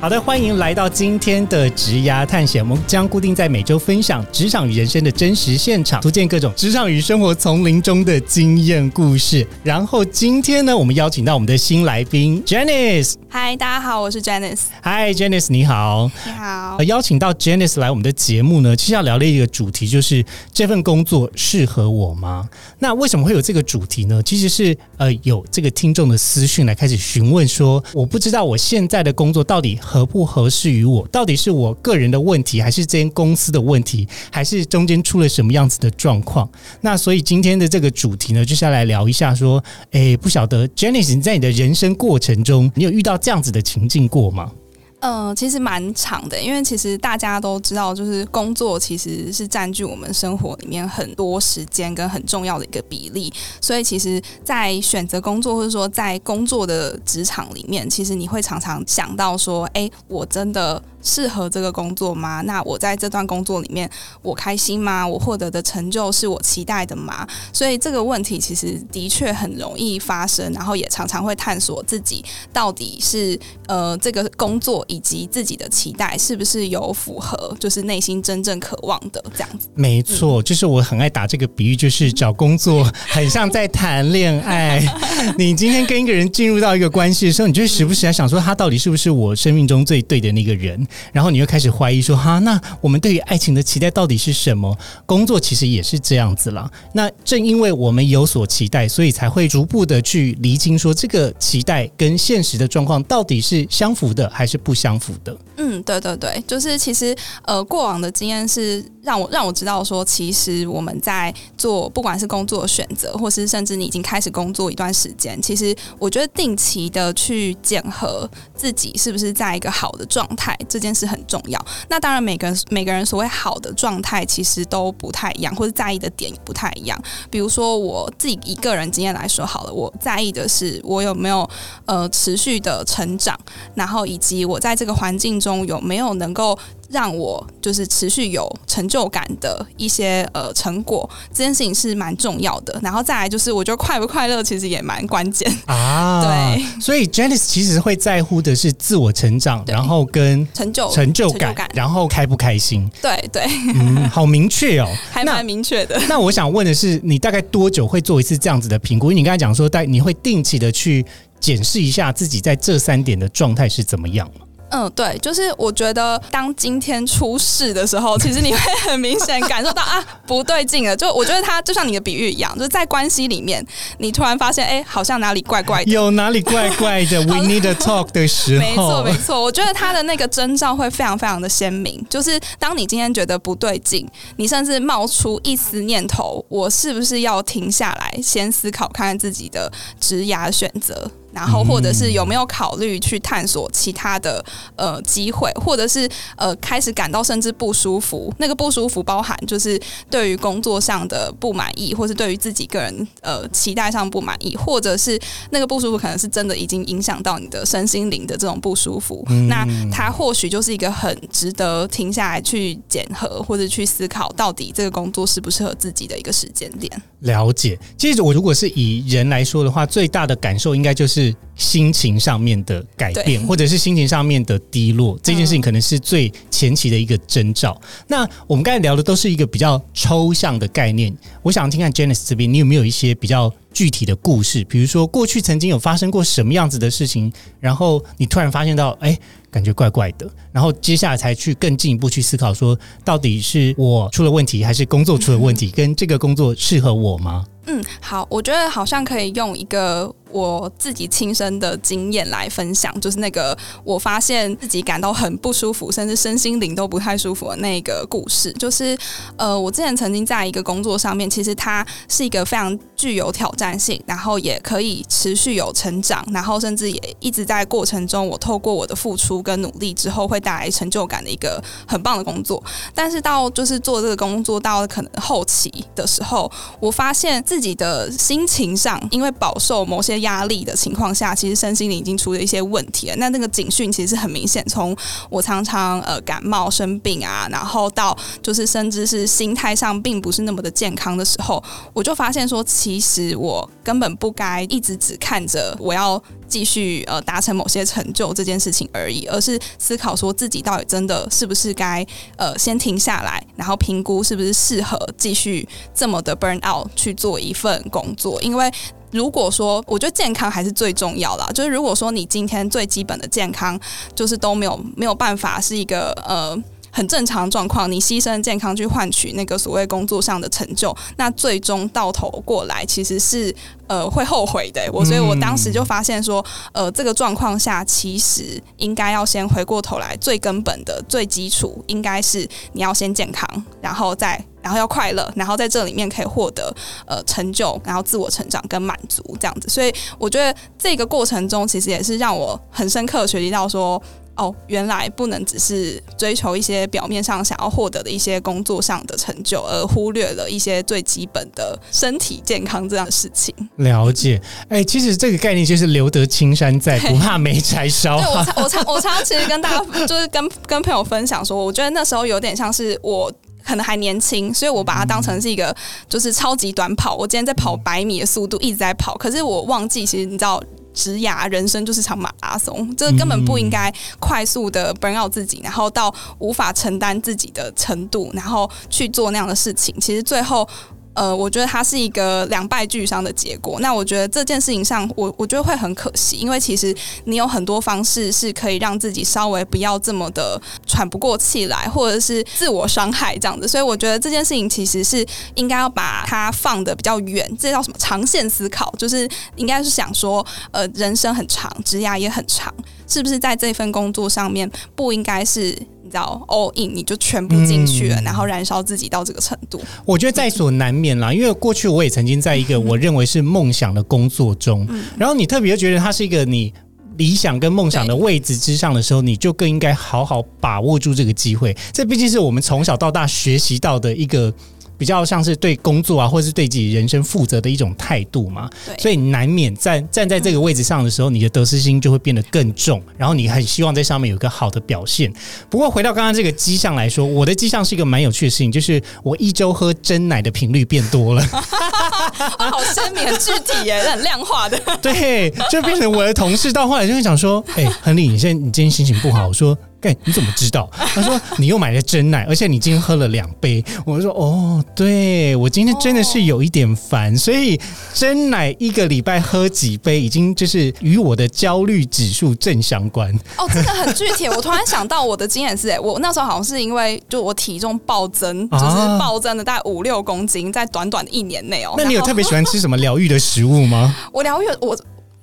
好的，欢迎来到今天的职涯探险。我们将固定在每周分享职场与人生的真实现场，图鉴各种职场与生活丛林中的经验故事。然后今天呢，我们邀请到我们的新来宾 Janice。嗨，大家好，我是 Janice。嗨，Janice，你好。你好呃，。邀请到 Janice 来我们的节目呢，其实要聊的一个主题就是这份工作适合我吗？那为什么会有这个主题呢？其实是呃有这个听众的私讯来开始询问说，我不知道我现在的工作到底合不合适于我，到底是我个人的问题，还是这间公司的问题，还是中间出了什么样子的状况？那所以今天的这个主题呢，就是要来聊一下说，诶，不晓得，Jenny，你在你的人生过程中，你有遇到这样子的情境过吗？嗯、其实蛮长的，因为其实大家都知道，就是工作其实是占据我们生活里面很多时间跟很重要的一个比例，所以其实，在选择工作或者说在工作的职场里面，其实你会常常想到说，哎，我真的适合这个工作吗？那我在这段工作里面，我开心吗？我获得的成就是我期待的吗？所以这个问题其实的确很容易发生，然后也常常会探索自己到底是呃这个工作以及自己的期待是不是有符合，就是内心真正渴望的这样子。没错，就是我很爱打这个比喻，就是 找工作很像在谈恋爱。你今天跟一个人进入到一个关系的时候，你就会时不时在想说，他到底是不是我生命中最对的那个人？然后你又开始怀疑说，哈，那我们对于爱情的期待到底是什么？工作其实也是这样子啦。那正因为我们有所期待，所以才会逐步的去厘清说，这个期待跟现实的状况到底是相符的还是不相符的。嗯，对对对，就是其实呃，过往的经验是让我让我知道说，其实我们在做不管是工作选择，或是甚至你已经开始工作一段时间，其实我觉得定期的去检核自己是不是在一个好的状态，这件事很重要。那当然，每个人每个人所谓好的状态其实都不太一样，或者在意的点也不太一样。比如说我自己一个人经验来说好了，我在意的是我有没有呃持续的成长，然后以及我在这个环境中有没有能够让我就是持续有成就感的一些呃成果，这件事情是蛮重要的。然后再来就是，我觉得快不快乐其实也蛮关键。啊，对，所以 Janice 其实会在乎的是自我成长，然后跟成就成就感，然后开不开心，对对，嗯，好明确哦。还蛮明确的。那我想问的是，你大概多久会做一次这样子的评估？因为你刚才讲说，大你会定期的去检视一下自己在这三点的状态是怎么样吗？嗯，对，就是我觉得当今天出事的时候，其实你会很明显感受到啊不对劲了。就我觉得他就像你的比喻一样，就是在关系里面，你突然发现哎，好像哪里怪怪的。有哪里怪怪的？We need a talk 的时候，没错，没错，我觉得他的那个征兆会非常非常的鲜明。就是当你今天觉得不对劲，你甚至冒出一丝念头，我是不是要停下来，先思考看看自己的职涯选择，然后或者是有没有考虑去探索其他的呃机会，或者是呃开始感到甚至不舒服。那个不舒服包含就是对于工作上的不满意，或是对于自己个人呃期待上不满意，或者是那个不舒服可能是真的已经影响到你的身心灵的这种不舒服。那它或许就是一个很值得停下来去检核，或者去思考到底这个工作适不适合自己的一个时间点。了解。其实我如果是以人来说的话，最大的感受应该就是 сетей. 心情上面的改变，或者是心情上面的低落，这件事情可能是最前期的一个征兆。那我们刚才聊的都是一个比较抽象的概念，我想听看 Janice 这边，你有没有一些比较具体的故事？比如说过去曾经有发生过什么样子的事情，然后你突然发现到，哎，感觉怪怪的，然后接下来才去更进一步去思考，说到底是我出了问题，还是工作出了问题，跟这个工作适合我吗？嗯，好，我觉得好像可以用一个我自己亲身的经验来分享，就是那个我发现自己感到很不舒服，甚至身心灵都不太舒服的那个故事。就是呃，我之前曾经在一个工作上面，其实它是一个非常具有挑战性，然后也可以持续有成长，然后甚至也一直在过程中，我透过我的付出跟努力之后，会带来成就感的一个很棒的工作。但是到就是做这个工作到可能后期的时候，我发现自己的心情上，因为饱受某些压力的情况下，其实身心灵已经出了一些问题了。那那个警讯其实是很明显，从我常常呃感冒生病啊，然后到就是甚至是心态上并不是那么的健康的时候，我就发现说，其实我根本不该一直只看着我要继续呃达成某些成就这件事情而已，而是思考说自己到底真的是不是该呃先停下来，然后评估是不是适合继续这么的 burn out 去做一份工作，因为。如果说，我觉得健康还是最重要啦。就是如果说你今天最基本的健康就是都没有没有办法是一个呃很正常状况，你牺牲健康去换取那个所谓工作上的成就，那最终到头过来其实是呃会后悔的。我所以我当时就发现说，呃，这个状况下其实应该要先回过头来，最根本的、最基础应该是你要先健康，然后再。然后要快乐，然后在这里面可以获得呃成就，然后自我成长跟满足这样子。所以我觉得这个过程中，其实也是让我很深刻学习到说，哦，原来不能只是追求一些表面上想要获得的一些工作上的成就，而忽略了一些最基本的身体健康这样的事情。了解，哎，其实这个概念就是留得青山在，不怕 没柴烧。对我常我常我常其实跟大家就是跟跟朋友分享说，我觉得那时候有点像是我。可能还年轻，所以我把它当成是一个就是超级短跑。我今天在跑百米的速度，一直在跑。可是我忘记，其实你知道，职涯人生就是场马拉松，这根本不应该快速的 burn out 自己，然后到无法承担自己的程度，然后去做那样的事情。其实最后。呃，我觉得它是一个两败俱伤的结果。那我觉得这件事情上，我我觉得会很可惜，因为其实你有很多方式是可以让自己稍微不要这么的喘不过气来，或者是自我伤害这样子。所以我觉得这件事情其实是应该要把它放的比较远，这叫什么长线思考？就是应该是想说，呃，人生很长，职涯也很长，是不是在这份工作上面不应该是？知道 all in 你就全部进去了，然后燃烧自己到这个程度，我觉得在所难免啦。因为过去我也曾经在一个我认为是梦想的工作中，然后你特别觉得它是一个你理想跟梦想的位置之上的时候，你就更应该好好把握住这个机会。这毕竟是我们从小到大学习到的一个。比较像是对工作啊，或者是对自己人生负责的一种态度嘛，所以难免站站在这个位置上的时候，你的得失心就会变得更重，然后你很希望在上面有一个好的表现。不过回到刚刚这个迹象来说，我的迹象是一个蛮有趣的事情，就是我一周喝真奶的频率变多了，好鲜明、很具体耶，很量化的。对，就变成我的同事到后来就会讲说：“哎，亨利，你现在你今天心情不好。”我说。哎，你怎么知道？他说你又买了真奶，而且你今天喝了两杯。我说哦，对我今天真的是有一点烦，所以真奶一个礼拜喝几杯，已经就是与我的焦虑指数正相关。哦，真的很具体。我突然想到我的经验是，哎，我那时候好像是因为就我体重暴增，就是暴增了大概五六公斤，在短短的一年内哦。那你有特别喜欢吃什么疗愈的食物吗？我疗愈我。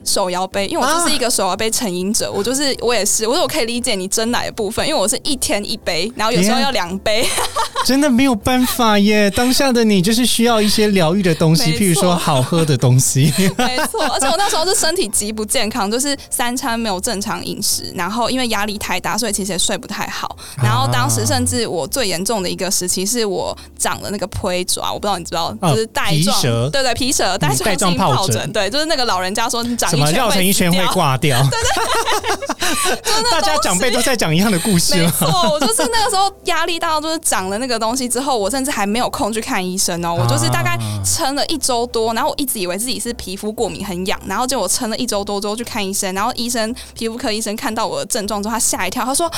手摇杯，因为我就是一个手摇杯成瘾者，我就是我也是，我说我可以理解你真奶的部分，因为我是一天一杯，然后有时候要两杯，真的没有办法耶。当下的你就是需要一些疗愈的东西，譬如说好喝的东西，没错。而且我那时候是身体极不健康，就是三餐没有正常饮食，然后因为压力太大，所以其实也睡不太好。然后当时甚至我最严重的一个时期是我长了那个胚爪，我不知道你知道，就是带状，对对，皮蛇带状疱疹，对，就是那个老人家说你长。什么绕成一圈会挂掉？对对，大家长辈都在讲一样的故事。没错，我就是那个时候压力大到，就是长了那个东西之后，我甚至还没有空去看医生哦。我就是大概撑了一周多，然后我一直以为自己是皮肤过敏很痒，然后就我撑了一周多之后去看医生，然后医生皮肤科医生看到我的症状之后，他吓一跳，他说。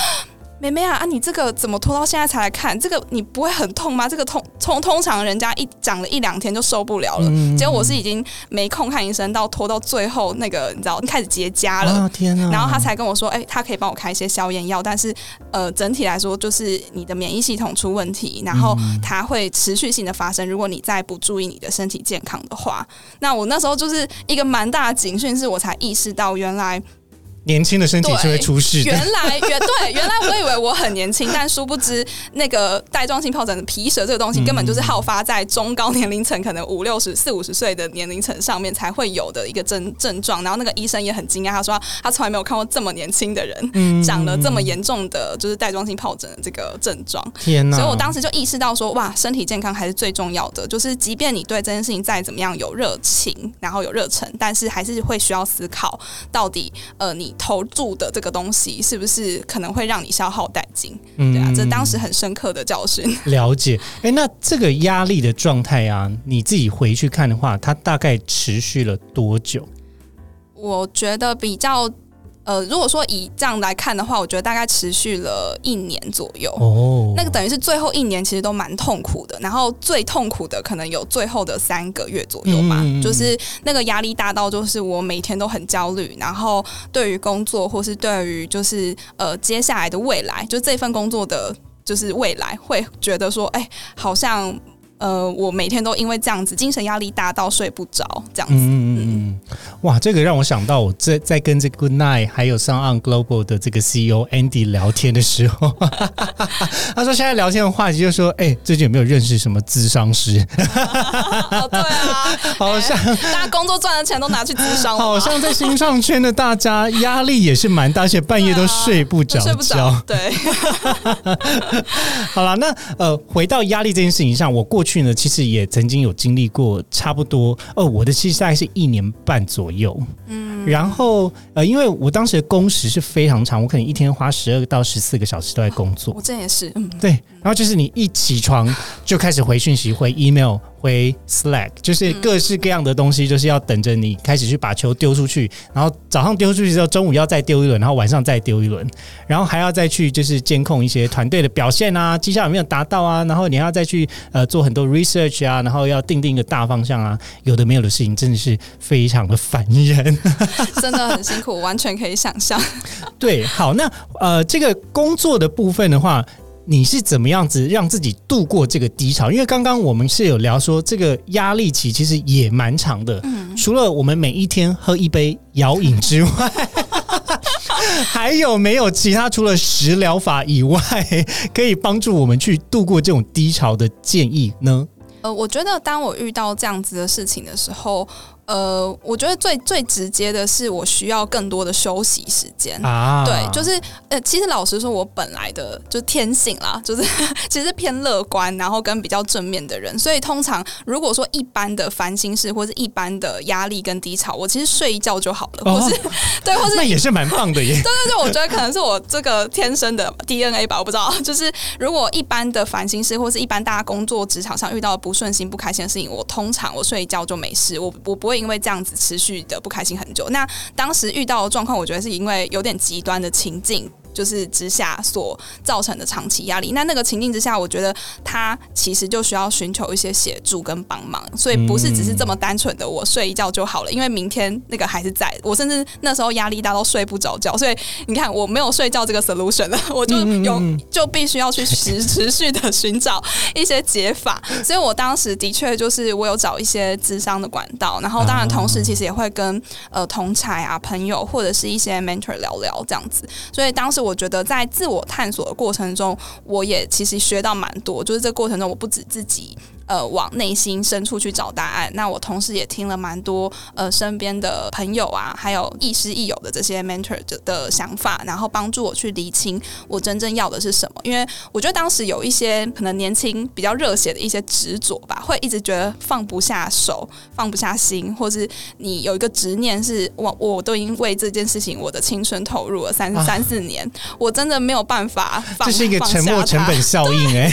妹妹啊啊，你这个怎么拖到现在才来看？这个你不会很痛吗？这个痛通通常人家一讲了一两天就受不了了，结果我是已经没空看医生，到拖到最后那个你知道开始结痂了，天哪！然后他才跟我说，哎，他可以帮我开一些消炎药，但是呃，整体来说就是你的免疫系统出问题，然后它会持续性的发生。如果你再不注意你的身体健康的话，那我那时候就是一个蛮大的警讯，是我才意识到原来。年轻的身体是会出事的。原来，原对，原来我以为我很年轻，但殊不知那个带状性疱疹的皮蛇这个东西，根本就是好发在中高年龄层，可能五六十四五十岁的年龄层上面才会有的一个症 症状。然后那个医生也很惊讶，他说他从来没有看过这么年轻的人长了这么严重的就是带状性疱疹的这个症状。天哪！所以我当时就意识到说，哇，身体健康还是最重要的。就是即便你对这件事情再怎么样有热情，然后有热忱，但是还是会需要思考到底呃你投注的。这个东西是不是可能会让你消耗殆尽？嗯对啊，这当时很深刻的教训。了解，哎，那这个压力的状态啊，你自己回去看的话，它大概持续了多久？我觉得比较。呃，如果说以这样来看的话，我觉得大概持续了一年左右。哦，那个等于是最后一年其实都蛮痛苦的，然后最痛苦的可能有最后的三个月左右吧，就是那个压力大到就是我每天都很焦虑，然后对于工作或是对于就是呃接下来的未来，就这份工作的就是未来，会觉得说，哎，好像。呃，我每天都因为这样子精神压力大到睡不着，这样子。嗯嗯嗯，哇，这个让我想到我在在跟这个 Good Night 还有 Sun On Global 的这个 CEO Andy 聊天的时候，他说现在聊天的话题就说，哎，最近有没有认识什么咨商师？对啊，好像大家工作赚的钱都拿去咨商，好像在新创圈的大家压力也是蛮大，而且半夜都睡不着睡不着。对，好了，那呃，回到压力这件事情上，我过去。去呢，其实也曾经有经历过差不多，哦，我的其实大概是一年半左右，嗯，然后呃，因为我当时的工时是非常长，我可能一天花十二到十四个小时都在工作，我这也是，嗯，对，然后就是你一起床就开始回讯息、回 email。回 Slack 就是各式各样的东西，就是要等着你开始去把球丢出去，然后早上丢出去之后，中午要再丢一轮，然后晚上再丢一轮，然后还要再去就是监控一些团队的表现啊，绩效有没有达到啊，然后你要再去呃做很多 research 啊，然后要定定一个大方向啊，有的没有的事情真的是非常的烦人，真的很辛苦，完全可以想象。对，好，那呃这个工作的部分的话。你是怎么样子让自己度过这个低潮？因为刚刚我们是有聊说，这个压力期其实也蛮长的。嗯，除了我们每一天喝一杯摇饮之外，还有没有其他除了食疗法以外，可以帮助我们去度过这种低潮的建议呢？呃，我觉得当我遇到这样子的事情的时候。呃，我觉得最最直接的是，我需要更多的休息时间。啊，对，就是呃，其实老实说，我本来的就天性啦，就是其实偏乐观，然后跟比较正面的人。所以通常如果说一般的烦心事或者一般的压力跟低潮，我其实睡一觉就好了，或是对，或是那也是蛮棒的耶。对对对，我觉得可能是我这个天生的 DNA 吧，我不知道。就是如果一般的烦心事，或是一般大家工作职场上遇到不顺心、不开心的事情，我通常我睡一觉就没事，我我不会。因为这样子持续的不开心很久，那当时遇到的状况，我觉得是因为有点极端的情境。就是之下所造成的长期压力，那那个情境之下，我觉得他其实就需要寻求一些协助跟帮忙，所以不是只是这么单纯的我睡一觉就好了，因为明天那个还是在我，甚至那时候压力大到睡不着觉，所以你看我没有睡觉这个 solution 了，我就有就必须要去持持续的寻找一些解法，所以我当时的确就是我有找一些智商的管道，然后当然同时其实也会跟呃同才啊朋友或者是一些 mentor 聊聊这样子，所以当时。我觉得在自我探索的过程中，我也其实学到蛮多。就是这过程中，我不止自己。呃，往内心深处去找答案。那我同时也听了蛮多呃身边的朋友啊，还有亦师亦友的这些 mentor 的想法，然后帮助我去理清我真正要的是什么。因为我觉得当时有一些可能年轻比较热血的一些执着吧，会一直觉得放不下手、放不下心，或是你有一个执念是，我我都已经为这件事情我的青春投入了三三四年，我真的没有办法。这是一个沉没成本效应哎，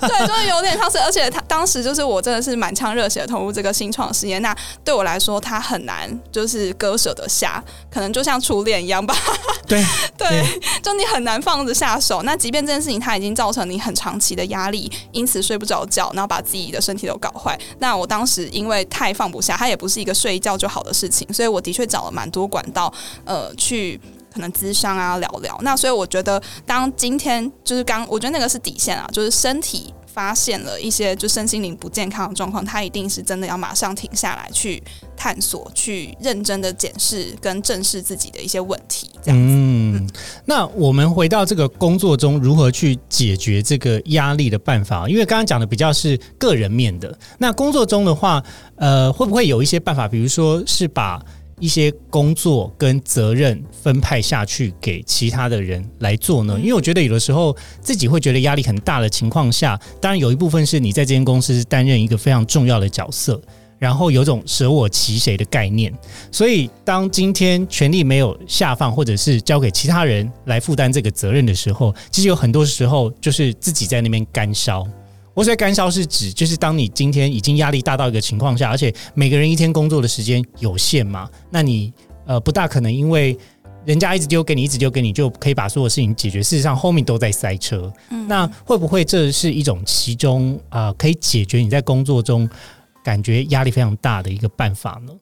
对，就是有点像是，而且他。当时就是我真的是满腔热血投入这个新创事业，那对我来说，他很难就是割舍得下，可能就像初恋一样吧。对 对，就你很难放着下手。那即便这件事情它已经造成你很长期的压力，因此睡不着觉，然后把自己的身体都搞坏。那我当时因为太放不下，它也不是一个睡一觉就好的事情，所以我的确找了蛮多管道，呃，去可能咨商啊聊聊。那所以我觉得，当今天就是刚，我觉得那个是底线啊，就是身体。发现了一些就身心灵不健康的状况，他一定是真的要马上停下来去探索、去认真的检视跟正视自己的一些问题。这样嗯，那我们回到这个工作中，如何去解决这个压力的办法？因为刚刚讲的比较是个人面的，那工作中的话，呃，会不会有一些办法？比如说是把一些工作跟责任分派下去给其他的人来做呢？因为我觉得有的时候自己会觉得压力很大的情况下，当然有一部分是你在这间公司担任一个非常重要的角色，然后有种舍我其谁的概念。所以当今天权力没有下放，或者是交给其他人来负担这个责任的时候，其实有很多时候就是自己在那边干烧。我所谓干烧是指，就是当你今天已经压力大到一个情况下，而且每个人一天工作的时间有限嘛，那你呃不大可能因为人家一直丢给你，一直丢给你，就可以把所有事情解决。事实上后面都在塞车，嗯那会不会这是一种其中啊可以解决你在工作中感觉压力非常大的一个办法呢？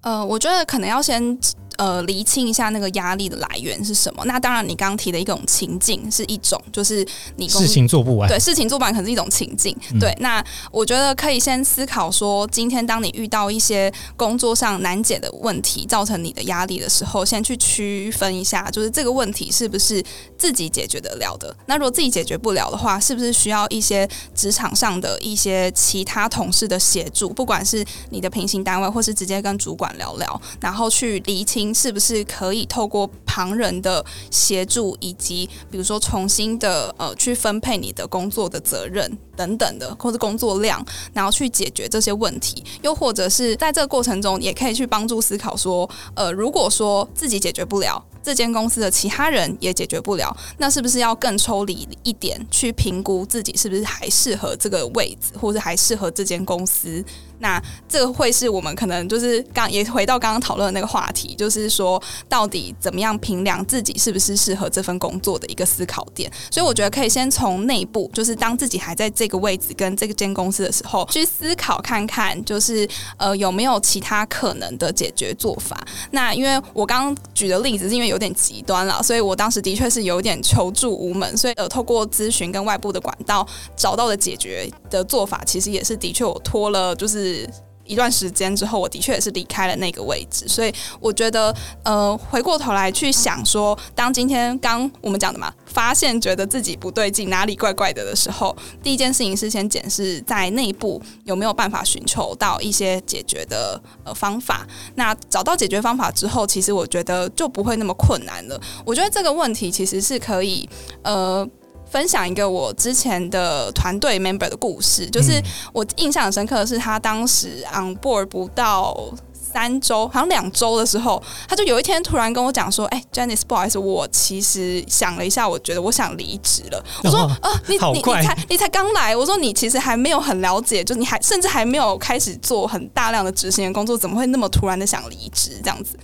呃，我觉得可能要先。呃，厘清一下那个压力的来源是什么？那当然，你刚刚提的一种情境是一种，就是你事情做不完，对，事情做不完可能是一种情境。对，那我觉得可以先思考说，今天当你遇到一些工作上难解的问题，造成你的压力的时候，先去区分一下，就是这个问题是不是自己解决得了的？那如果自己解决不了的话，是不是需要一些职场上的一些其他同事的协助？不管是你的平行单位，或是直接跟主管聊聊，然后去厘清。是不是可以透过旁人的协助，以及比如说重新的呃去分配你的工作的责任等等的，或者工作量，然后去解决这些问题？又或者是在这个过程中，也可以去帮助思考说，呃，如果说自己解决不了，这间公司的其他人也解决不了，那是不是要更抽离一点，去评估自己是不是还适合这个位置，或者还适合这间公司？那这个会是我们可能就是刚也回到刚刚讨论的那个话题，就是说到底怎么样评量自己是不是适合这份工作的一个思考点。所以我觉得可以先从内部，就是当自己还在这个位置跟这个间公司的时候，去思考看看，就是呃有没有其他可能的解决做法。那因为我刚刚举的例子是因为有点极端了，所以我当时的确是有点求助无门，所以呃透过咨询跟外部的管道找到的解决的做法，其实也是的确我拖了就是。是一段时间之后，我的确也是离开了那个位置，所以我觉得，呃，回过头来去想说，当今天刚我们讲的嘛，发现觉得自己不对劲，哪里怪怪的的时候，第一件事情是先检视在内部有没有办法寻求到一些解决的呃方法。那找到解决方法之后，其实我觉得就不会那么困难了。我觉得这个问题其实是可以，呃。分享一个我之前的团队 member 的故事，就是我印象很深刻的是，他当时 on board 不到三周，好像两周的时候，他就有一天突然跟我讲说：“哎，Janice，不好意思，我其实想了一下，我觉得我想离职了。”我说：“啊，你你你才你才刚来，我说你其实还没有很了解，就你还甚至还没有开始做很大量的执行的工作，怎么会那么突然的想离职这样子？”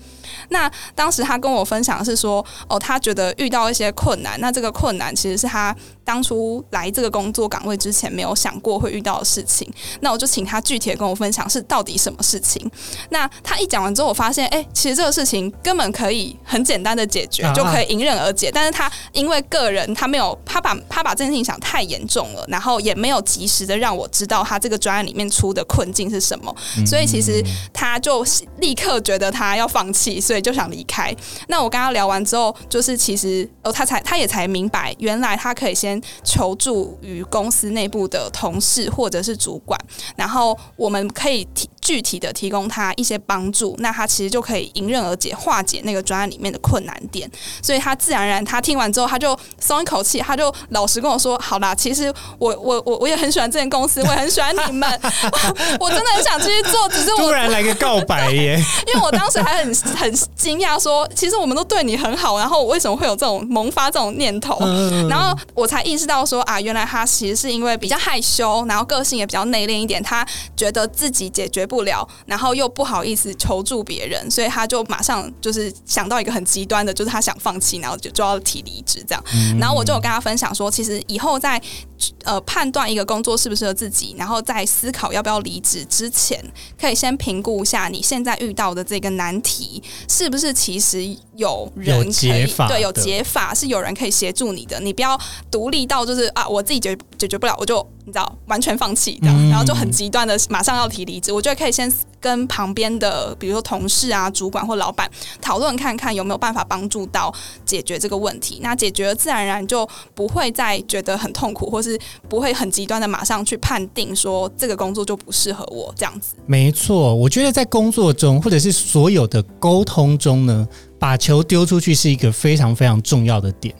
那当时他跟我分享是说，哦，他觉得遇到一些困难，那这个困难其实是他当初来这个工作岗位之前没有想过会遇到的事情。那我就请他具体的跟我分享是到底什么事情。那他一讲完之后，我发现，哎，其实这个事情根本可以很简单的解决，就可以迎刃而解。但是他因为个人他没有，他把他把这件事情想太严重了，然后也没有及时的让我知道他这个专案里面出的困境是什么，所以其实他就立刻觉得他要放弃。所以就想离开。那我跟他聊完之后，就是其实哦，他才他也才明白，原来他可以先求助于公司内部的同事或者是主管，然后我们可以提具体的提供他一些帮助。那他其实就可以迎刃而解，化解那个专案里面的困难点。所以他自然而然，他听完之后，他就松一口气，他就老实跟我说：“好啦，其实我 我我我也很喜欢这间公司，我也很喜欢你们，我真的很想继续做。只是我突然来个告白耶，因为我当时还很很。”惊讶说：“其实我们都对你很好，然后我为什么会有这种萌发这种念头？然后我才意识到说啊，原来他其实是因为比较害羞，然后个性也比较内敛一点。他觉得自己解决不。”不了，然后又不好意思求助别人，所以他就马上就是想到一个很极端的，就是他想放弃，然后就就要提离职这样。然后我就有跟他分享说，其实以后在呃判断一个工作适不适合自己，然后在思考要不要离职之前，可以先评估一下你现在遇到的这个难题是不是其实有人可以对有解法，是有人可以协助你的。你不要独立到就是啊，我自己解解决不了，我就你知道完全放弃这样，嗯然后就很极端的马上要提离职。我觉得可以先跟旁边的比如说同事啊、主管或老板讨论看看有没有办法帮助到解决这个问题。那解决了，自然而然就不会再觉得很痛苦，或是不会很极端的马上去判定说这个工作就不适合我这样子。没错，我觉得在工作中或者是所有的沟通中呢，把球丢出去是一个非常非常重要的点。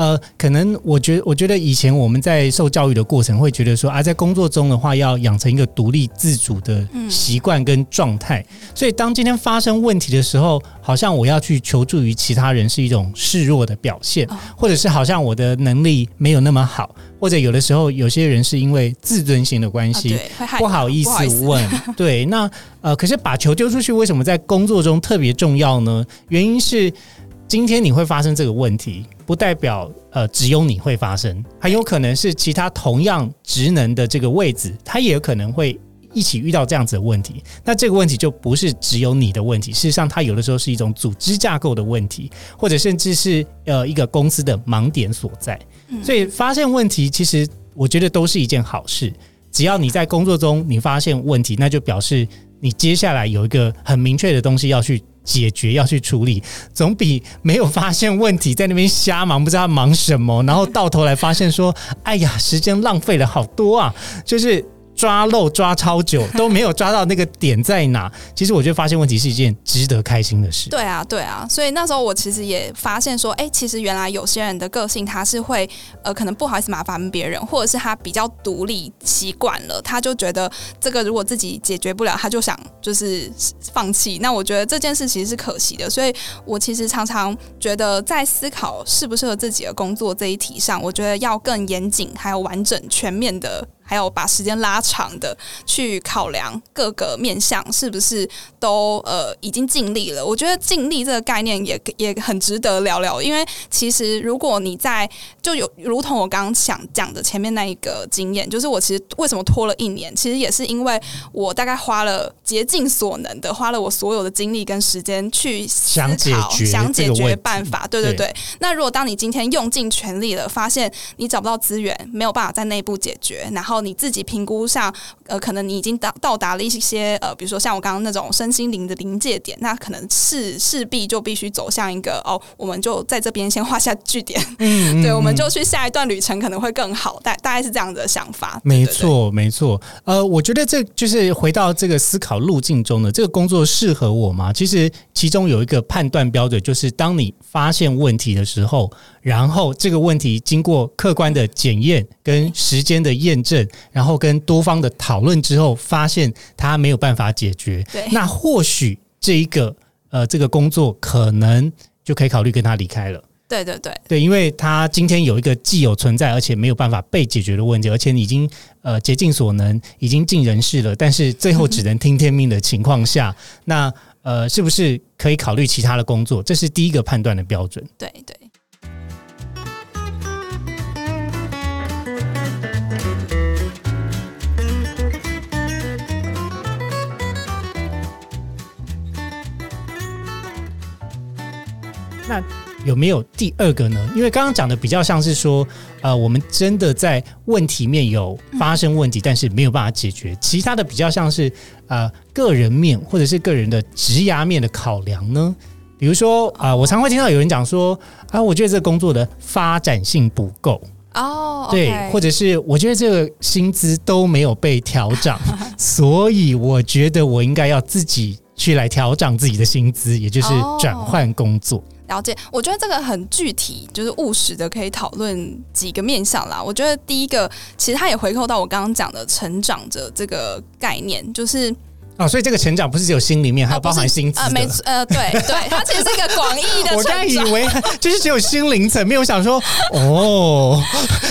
呃，可能我觉得，我觉得以前我们在受教育的过程会觉得说啊，在工作中的话要养成一个独立自主的习惯跟状态，所以当今天发生问题的时候，好像我要去求助于其他人是一种示弱的表现，或者是好像我的能力没有那么好，或者有的时候有些人是因为自尊心的关啊，系，不好意思。问，对，那呃，可是把球丢出去，为什么在工作中特别重要呢？原因是今天你会发生这个问题，不代表呃只有你会发生，很有可能是其他同样职能的这个位置，他也有可能会。一起遇到这样子的问题，那这个问题就不是只有你的问题，事实上它有的时候是一种组织架构的问题，或者甚至是呃一个公司的盲点所在。所以发现问题，其实我觉得都是一件好事。只要你在工作中你发现问题，那就表示你接下来有一个很明确的东西要去解决、要去处理，总比没有发现问题在那边瞎忙，不知道忙什么，然后到头来发现说：“哎呀，时间浪费了好多啊！”就是。抓漏抓超久都没有抓到那个点在哪，其实我觉得发现问题是一件值得开心的事。对啊，对啊，所以那时候我其实也发现说，哎、其实原来有些人的个性他是会呃，可能不好意思麻烦别人，或者是他比较独立习惯了，他就觉得这个如果自己解决不了，他就想就是放弃。那我觉得这件事其实是可惜的，所以我其实常常觉得在思考适不适合自己的工作这一题上，我觉得要更严谨，还有完整、全面的。还有把时间拉长的去考量各个面向是不是都呃已经尽力了？我觉得尽力这个概念也也很值得聊聊，因为其实如果你在就有如同我刚刚想讲的前面那一个经验，就是我其实为什么拖了一年，其实也是因为我大概花了竭尽所能的花了我所有的精力跟时间去思想解想解决办法，对对对对。那如果当你今天用尽全力了，发现你找不到资源，没有办法在内部解决，然后你自己评估上，呃，可能你已经到到达了一些呃，比如说像我刚刚那种身心灵的临界点，那可能势势必就必须走向一个哦，我们就在这边先画下句点，嗯 对，我们就去下一段旅程可能会更好，大大概是这样的想法。没对对对错，没错。呃，我觉得这就是回到这个思考路径中的这个工作适合我吗？其实其中有一个判断标准，就是当你发现问题的时候，然后这个问题经过客观的检验、跟时间的验证，然后跟多方的讨论之后，发现它没有办法解决，对那或许这一个呃这个工作可能就可以考虑跟他离开了。对对对对，因为他今天有一个既有存在而且没有办法被解决的问题，而且你已经呃竭尽所能，已经尽人事了，但是最后只能听天命的情况下，那呃是不是可以考虑其他的工作？这是第一个判断的标准。对对。那有没有第二个呢？因为刚刚讲的比较像是说，呃，我们真的在问题面有发生问题，但是没有办法解决。其他的比较像是呃个人面或者是个人的职涯面的考量呢。比如说啊、呃我常会听到有人讲说啊、我觉得这个工作的发展性不够，哦，对或者是我觉得这个薪资都没有被调涨，所以我觉得我应该要自己去来调涨自己的薪资，也就是哦转换工作。了解，我觉得这个很具体，就是务实的，可以讨论几个面向啦。我觉得第一个，其实它也回扣到我刚刚讲的成长者这个概念，就是啊，所以这个成长不是只有心里面，还有包含薪资呃，没呃，对 对，它其实是一个广义的我成长。刚以为就是只有心灵层面，我想说，哦，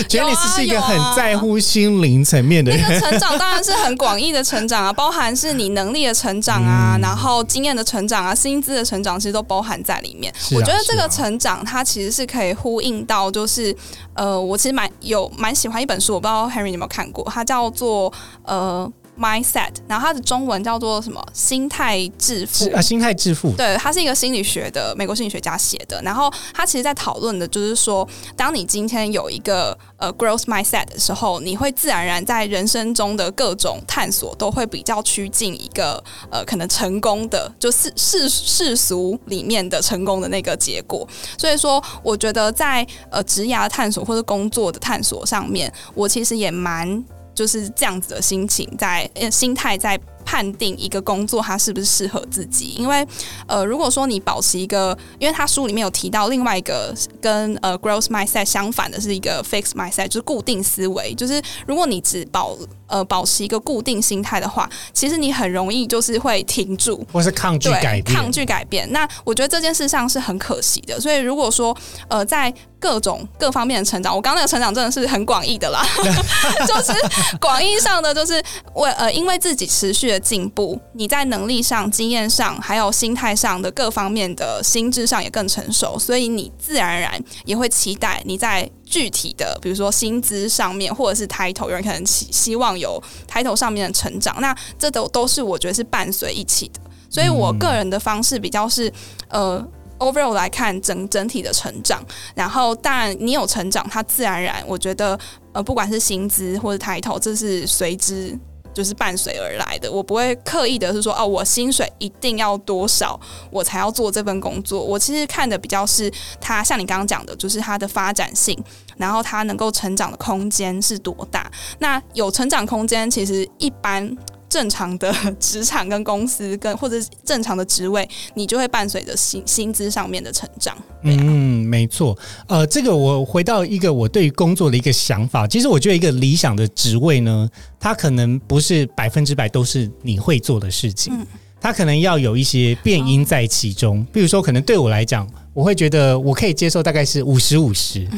觉得你是一个很在乎心灵层面的那人。个成长当然是很广义的成长啊，包含是你能力的成长啊，嗯然后经验的成长啊，薪资的成长，其实都包含在里面。啊我觉得这个成长，它其实是可以呼应到，就是呃，我其实蛮有蛮喜欢一本书，我不知道 Henry 你有没有看过，它叫做呃 Mindset，然后它的中文叫做什么？心态致富。啊，心态致富。对，它是一个心理学的美国心理学家写的。然后他其实在讨论的就是说，当你今天有一个呃 growth mindset 的时候，你会自然而然在人生中的各种探索都会比较趋近一个呃可能成功的，就世世世俗里面的成功的那个结果。所以说，我觉得在呃职涯的探索或者工作的探索上面，我其实也蛮。就是这样子的心情在，呃心态在判定一个工作它是不是适合自己。因为，呃，如果说你保持一个，因为他书里面有提到另外一个跟呃 growth mindset 相反的是一个 fixed mindset，就是固定思维。就是如果你只保呃保持一个固定心态的话，其实你很容易就是会停住，或是抗拒，改变，抗拒改变。那我觉得这件事上是很可惜的。所以如果说呃，在各种各方面的成长，我刚刚那个成长真的是很广义的啦，就是广义上的，就是为呃，因为自己持续的进步，你在能力上、经验上，还有心态上的各方面的心智上也更成熟，所以你自然而然也会期待你在。具体的，比如说薪资上面，或者是 title，有人可能希希望有 title 上面的成长，那这都都是我觉得是伴随一起的。所以我个人的方式比较是，呃，overall 来看整整体的成长，然后当然你有成长，它自然而然，我觉得呃，不管是薪资或者 title，这是随之。就是伴随而来的，我不会刻意的是说哦，我薪水一定要多少，我才要做这份工作。我其实看的比较是它，像你刚刚讲的，就是它的发展性，然后它能够成长的空间是多大。那有成长空间，其实一般正常的职场跟公司跟或者是正常的职位，你就会伴随着薪薪资上面的成长。对啊，嗯，没错。呃，这个我回到一个我对于工作的一个想法，其实我觉得一个理想的职位呢，它可能不是百分之百都是你会做的事情，嗯它可能要有一些变因在其中。比如说，可能对我来讲，我会觉得我可以接受大概是五十五十。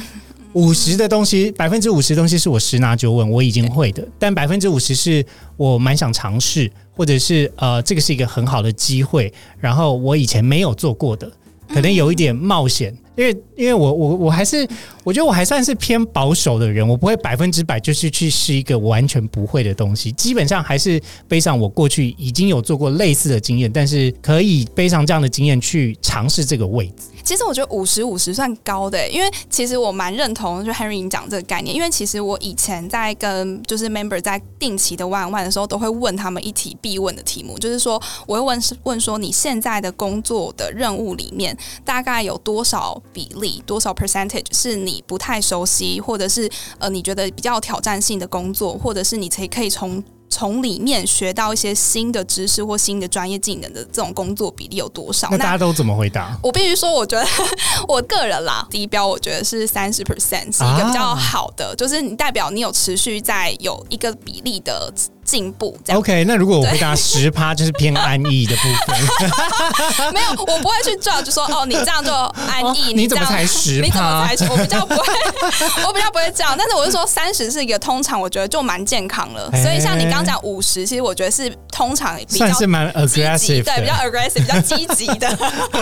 五十的东西，百分之五十东西是我十拿九稳，我已经会的，但百分之五十是我蛮想尝试，或者是呃，这个是一个很好的机会，然后我以前没有做过的，可能有一点冒险，因为因为我我我还是我觉得我还算是偏保守的人，我不会百分之百就是去试一个完全不会的东西，基本上还是背上我过去已经有做过类似的经验，但是可以背上这样的经验去尝试这个位置。其实我觉得五十五十算高的、因为其实我蛮认同就 Henry 你讲这个概念，因为其实我以前在跟就是 member 在定期的 one one 的时候，都会问他们一题必问的题目，就是说我会问问说你现在的工作的任务里面大概有多少比例、多少 percentage 是你不太熟悉，或者是呃你觉得比较有挑战性的工作，或者是你才可以从从里面学到一些新的知识或新的专业技能的这种工作比例有多少？那大家都怎么回答？我必须说，我觉得 我个人啦，第一标我觉得是三十 percent 是一个比较好的，就是你代表你有持续在有一个比例的进步，这样。OK，那如果我回答十趴，就是偏安逸的部分。没有，我不会去 judge 说哦，你这样就安逸，哦你怎么才10%你怎么才？我比较不会，我比较不会这样。但是我是说，三十是一个通常，我觉得就蛮健康了。哎所以像你刚刚讲五十，其实我觉得是通常比较算是蛮 aggressive 对，比较。aggressive，比较积极的。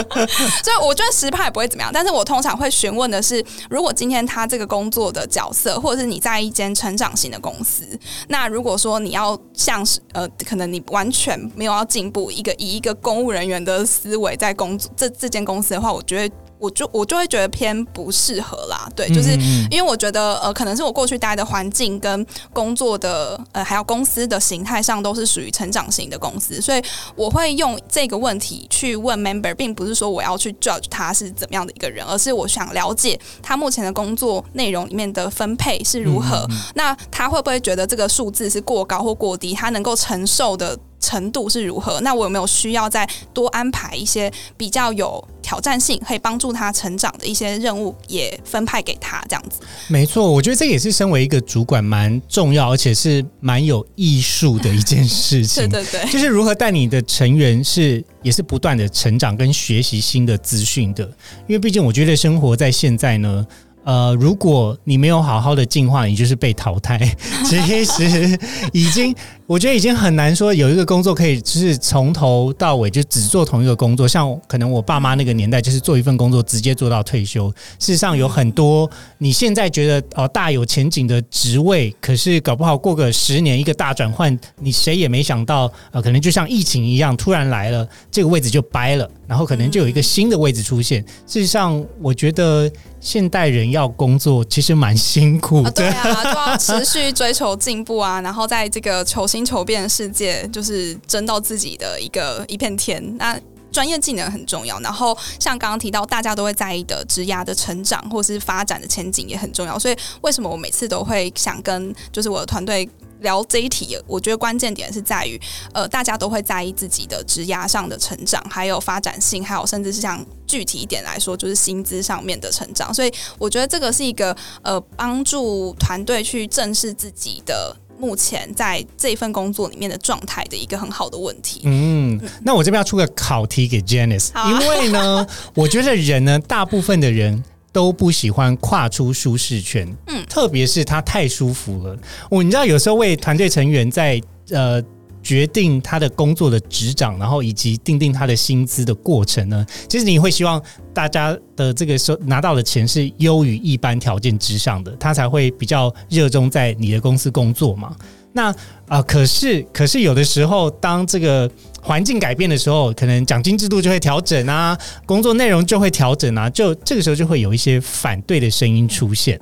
所以我觉得十趴也不会怎么样，但是我通常会询问的是，如果今天他这个工作的角色，或者是你在一间成长型的公司，那如果说你要像是呃，可能你完全没有要进步，一个以一个公务人员的思维在工作这这间公司的话，我觉得我就我就会觉得偏不适合啦。对，就是因为我觉得呃，可能是我过去待的环境跟工作的呃，还有公司的形态上都是属于成长型的公司，所以我会用这个问题去问 member，并不是说我要去 judge 他是怎么样的一个人，而是我想了解他目前的工作内容里面的分配是如何。那他会不会觉得这个数字是过高或过低？他能够承受的程度是如何？那我有没有需要再多安排一些比较有挑战性、可以帮助他成长的一些任务，也分派给他这样子？没错，我觉得这也是身为一个主管蛮重要，而且是蛮有艺术的一件事情。对对对，就是如何带你的成员是也是不断的成长跟学习新的资讯的，因为毕竟我觉得生活在现在呢。呃，如果你没有好好的进化，你就是被淘汰。其实已经，我觉得已经很难说有一个工作可以就是从头到尾就只做同一个工作。像可能我爸妈那个年代，就是做一份工作直接做到退休。事实上，有很多你现在觉得哦大有前景的职位，可是搞不好过个十年一个大转换，你谁也没想到，呃，可能就像疫情一样突然来了，这个位置就掰了，然后可能就有一个新的位置出现。事实上，我觉得。现代人要工作其实蛮辛苦的，对啊，就要持续追求进步啊，然后在这个求新求变世界，就是争到自己的一个一片天。那专业技能很重要，然后像刚刚提到大家都会在意的职涯的成长或是发展的前景也很重要。所以为什么我每次都会想跟就是我的团队。聊这一题，我觉得关键点是在于，呃，大家都会在意自己的职涯上的成长，还有发展性，还有甚至是像具体一点来说，就是薪资上面的成长。所以，我觉得这个是一个呃，帮助团队去正视自己的目前在这份工作里面的状态的一个很好的问题。嗯，那我这边要出个考题给 Janice，因为呢，我觉得人呢，大部分的人。都不喜欢跨出舒适圈，嗯，特别是他太舒服了。我你知道，有时候为团队成员在呃决定他的工作的职掌，然后以及定定他的薪资的过程呢，其实你会希望大家的这个收拿到的钱是优于一般条件之上的，他才会比较热衷在你的公司工作嘛。那啊，可是可是有的时候，当这个环境改变的时候，可能奖金制度就会调整啊，工作内容就会调整啊，就这个时候就会有一些反对的声音出现。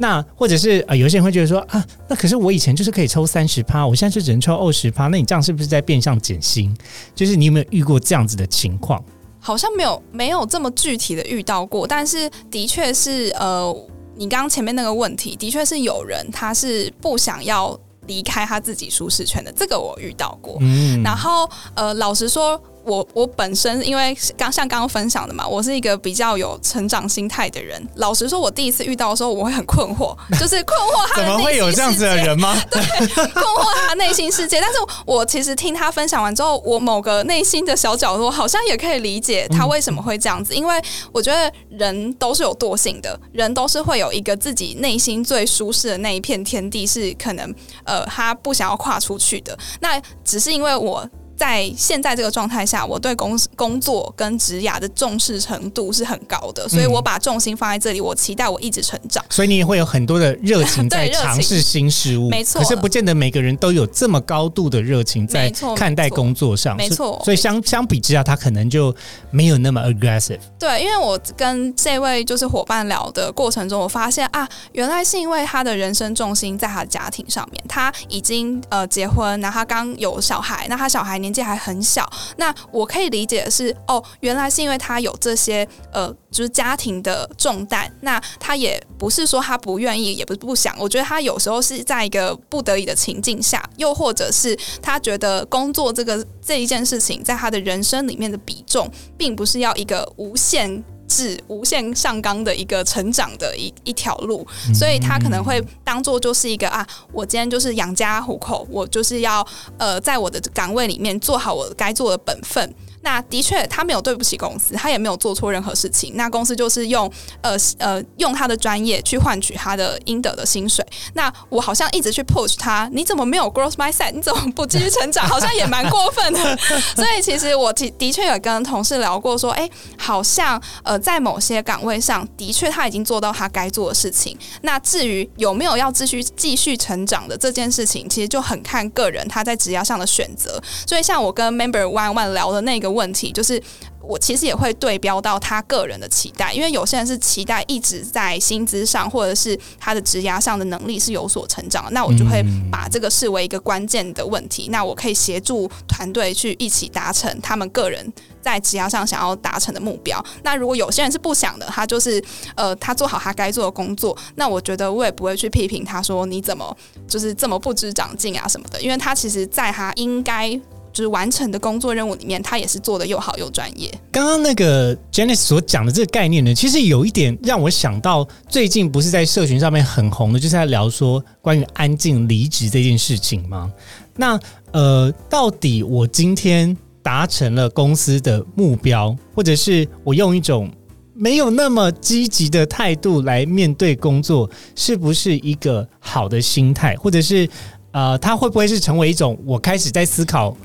那或者是啊，有些人会觉得说啊，那可是我以前就是可以抽三十趴，我现在就只能抽二十趴，那你这样是不是在变相减薪？就是你有没有遇过这样子的情况？好像没有，没有这么具体的遇到过，但是的确是呃，你刚刚前面那个问题，的确是有人他是不想要。离开他自己舒适圈的这个我遇到过，嗯然后呃，老实说。我我本身因为刚像刚刚分享的嘛，我是一个比较有成长心态的人。老实说，我第一次遇到的时候，我会很困惑，就是困惑他怎么会有这样子的人吗？对，困惑他内心世界。但是我其实听他分享完之后，我某个内心的小角落好像也可以理解他为什么会这样子。因为我觉得人都是有惰性的，人都是会有一个自己内心最舒适的那一片天地，是可能呃他不想要跨出去的。那只是因为我。在现在这个状态下，我对工工作跟职涯的重视程度是很高的，所以我把重心放在这里。我期待我一直成长，所以你也会有很多的热情在尝试新事物。没错，可是不见得每个人都有这么高度的热情在看待工作上。没错，所以相相比之下，他可能就没有那么 aggressive。对，因为我跟这位就是伙伴聊的过程中，我发现啊，原来是因为他的人生重心在他的家庭上面，他已经呃结婚，然后他刚有小孩，那他小孩年。年纪还很小，那我可以理解的是，哦，原来是因为他有这些呃，就是家庭的重担。那他也不是说他不愿意，也不是不想。我觉得他有时候是在一个不得已的情境下，又或者是他觉得工作这个这一件事情，在他的人生里面的比重，并不是要一个无限。是无限上纲的一个成长的一一条路，所以他可能会当做就是一个啊，我今天就是养家糊口，我就是要呃，在我的岗位里面做好我该做的本分。那的确，他没有对不起公司，他也没有做错任何事情。那公司就是用呃呃用他的专业去换取他的应得的薪水。那我好像一直去 push 他，你怎么没有 growth mindset？你怎么不继续成长？好像也蛮过分的。所以其实我的的确有跟同事聊过，说，哎，好像呃在某些岗位上的确他已经做到他该做的事情。那至于有没有要继续继续成长的这件事情，其实就很看个人他在职业上的选择。所以像我跟 member one one 聊的那个。问题就是，我其实也会对标到他个人的期待，因为有些人是期待一直在薪资上，或者是他的职涯上的能力是有所成长，那我就会把这个视为一个关键的问题。那我可以协助团队去一起达成他们个人在职涯上想要达成的目标。那如果有些人是不想的，他就是呃，他做好他该做的工作，那我觉得我也不会去批评他说你怎么就是这么不知长进啊什么的，因为他其实在他应该。就是完成的工作任务里面，他也是做的又好又专业。刚刚那个 Janice 所讲的这个概念呢，其实有一点让我想到，最近不是在社群上面很红的，就是在聊说关于安静离职这件事情吗？那呃，到底我今天达成了公司的目标，或者是我用一种没有那么积极的态度来面对工作，是不是一个好的心态，或者是？呃，它会不会是成为一种我开始在思考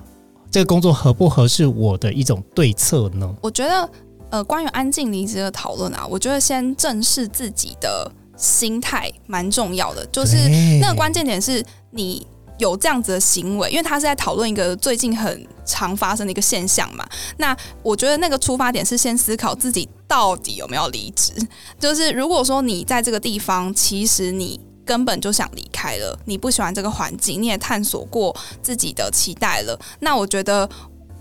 这个工作合不合适我的一种对策呢？我觉得，呃，关于安静离职的讨论啊，我觉得先正视自己的心态蛮重要的。就是那个关键点是你有这样子的行为，因为他是在讨论一个最近很常发生的一个现象嘛。那我觉得那个出发点是先思考自己到底有没有离职。就是如果说你在这个地方，其实你。根本就想离开了，你不喜欢这个环境，你也探索过自己的期待了，那我觉得。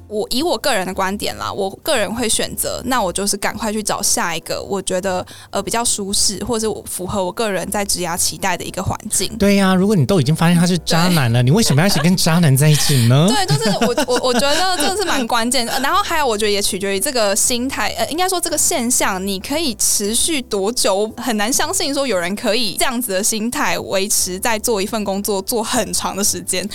我以我个人的观点啦，我个人会选择，那我就是赶快去找下一个我觉得呃比较舒适，或者我符合我个人在职涯期待的一个环境。对呀，如果你都已经发现他是渣男了，你为什么要一起跟渣男在一起呢？对，就是我我我觉得这是蛮关键的。然后还有，我觉得也取决于这个心态，呃，应该说这个现象，你可以持续多久？很难相信说有人可以这样子的心态维持在做一份工作做很长的时间。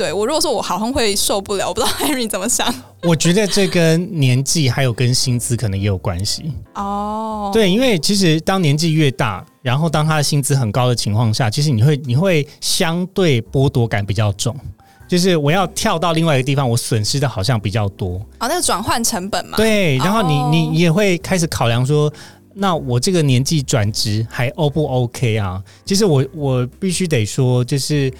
对我如果说我好像会受不了，我不知道 Henry 怎么想。我觉得这跟年纪还有跟薪资可能也有关系哦。对，因为其实当年纪越大，然后当他的薪资很高的情况下，其实你会你会相对剥夺感比较重，就是我要跳到另外一个地方，我损失的好像比较多。哦，那个转换成本嘛。对，然后你你也会开始考量说，那我这个年纪转职还 O 不 OK 啊？其实我我必须得说，就是。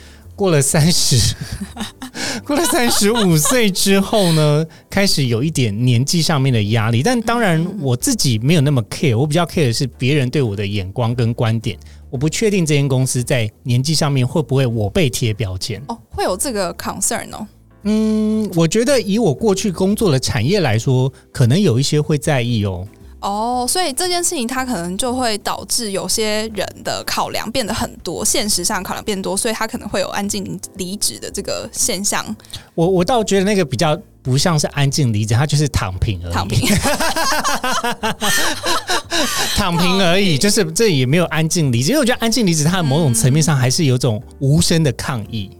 过了三十，过了三十五岁之后呢，开始有一点年纪上面的压力。但当然，我自己没有那么 care，我比较 care 的是别人对我的眼光跟观点。我不确定这间公司在年纪上面会不会我被贴标签哦，会有这个 concern 哦。嗯，我觉得以我过去工作的产业来说，可能有一些会在意哦。哦，所以这件事情它可能就会导致有些人的考量变得很多，现实上考量变多，所以他可能会有安静离职的这个现象。我我倒觉得那个比较不像是安静离职，他就是躺平而已，躺平，躺平而已，就是这也没有安静离职。因为我觉得安静离职，它某种层面上还是有种无声的抗议。